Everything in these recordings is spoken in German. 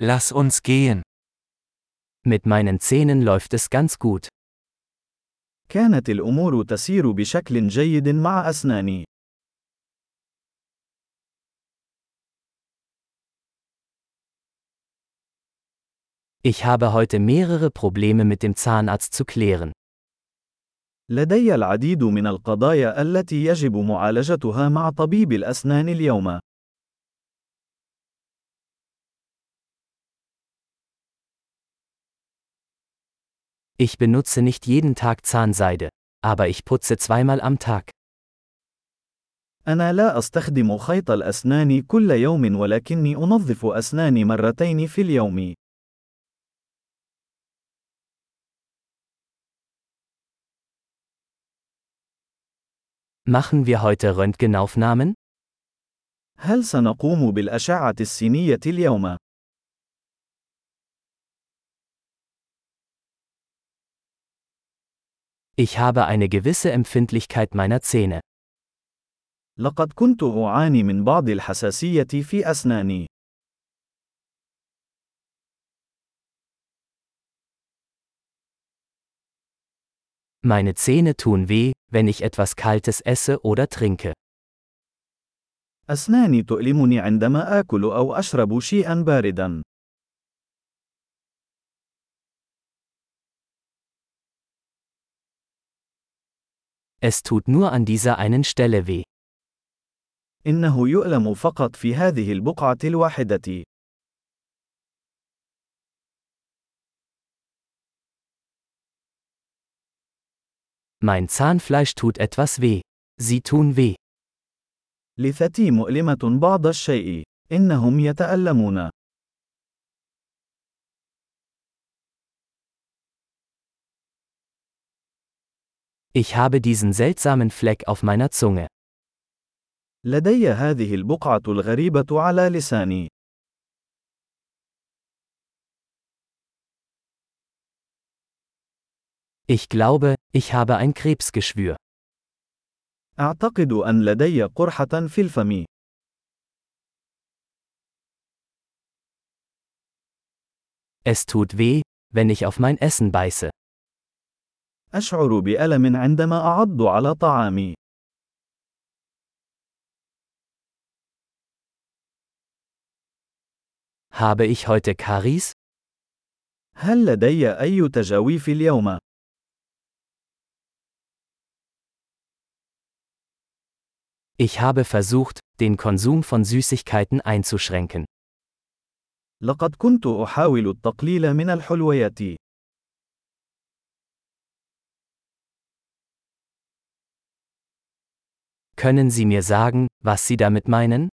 Lass uns gehen. Mit meinen Zähnen läuft es ganz gut. كانت الأمور تسير بشكل جيد مع أسناني. Ich habe heute mehrere Probleme mit dem Zahnarzt zu klären. لدي العديد من القضايا التي يجب معالجتها مع طبيب الأسنان اليوم. Ich benutze nicht jeden Tag Zahnseide, aber ich putze zweimal am Tag. أنا لا أستخدم خيط الأسنان كل يوم ولكني أنظف أسناني مرتين في اليوم. Machen wir heute Röntgenaufnahmen? هل سنقوم بالأشعة السينية اليوم؟ Ich habe eine gewisse Empfindlichkeit meiner Zähne. لقد كنت أعاني من بعض الحساسية في أسناني. Meine Zähne tun weh, wenn ich etwas Kaltes esse oder trinke. أسناني تؤلمني عندما آكل أو أشرب شيئا باردا. Es tut nur an dieser einen Stelle weh. إنه يؤلم فقط في هذه البقعة الواحدة. Mein Zahnfleisch tut etwas weh. Sie tun weh. لثتي مؤلمة بعض الشيء. إنهم يتألمون. Ich habe diesen seltsamen Fleck auf meiner Zunge. لدي هذه البقعة الغريبة على لساني. Ich glaube, ich habe ein Krebsgeschwür. أعتقد أن لدي قرحة في الفم. Es tut weh, wenn ich auf mein Essen beiße. أشعر بألم عندما أعض على طعامي. Habe ich heute Karies? هل لدي أي تجاويف اليوم؟ Ich habe versucht, den Konsum von Süßigkeiten einzuschränken. لقد كنت أحاول التقليل من الحلويات. Können Sie mir sagen, was Sie damit meinen?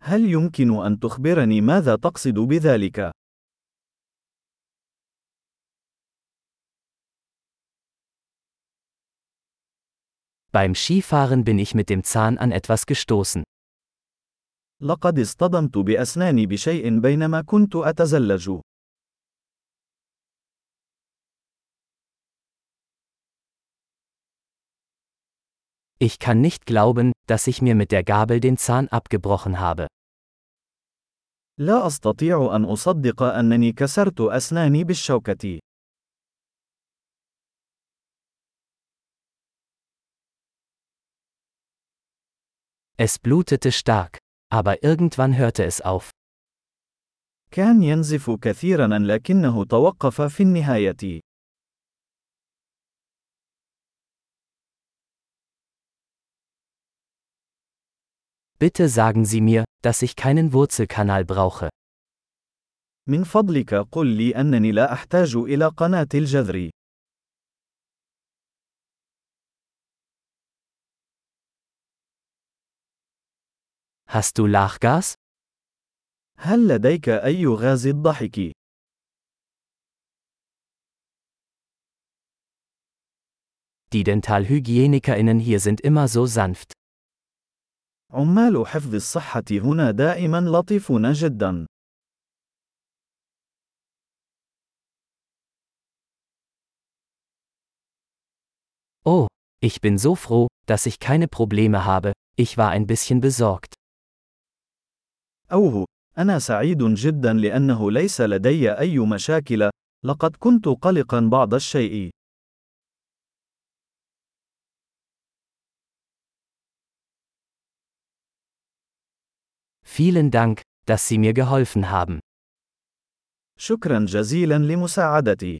هل يمكن أن تخبرني ماذا تقصد بذلك؟ Beim Skifahren bin ich mit dem Zahn an etwas gestoßen. لقد اصطدمت بأسناني بشيء بينما كنت أتزلج. Ich kann nicht glauben, dass ich mir mit der Gabel den Zahn abgebrochen habe. لا أستطيع أن أصدق أنني كسرت أسناني بالشوكة. Es blutete stark, aber irgendwann hörte es auf. كان ينزف كثيرا لكنه توقف في النهاية. Bitte sagen Sie mir, dass ich keinen Wurzelkanal brauche. من فضلك قل لي أنني لا أحتاج إلى قناة الجذر. Hast du Lachgas? هل لديك أي غاز الضحك؟ Die DentalhygienikerInnen hier sind immer so sanft. عمال حفظ الصحة هنا دائما لطيفون جدا. Oh, ich bin so froh, dass ich keine Probleme habe, ich war ein bisschen besorgt. أوه، أنا سعيد جدا لأنه ليس لدي أي مشاكل، لقد كنت قلقا بعض الشيء. Vielen Dank, dass Sie mir geholfen haben. شكرا جزيلا لمساعدتي.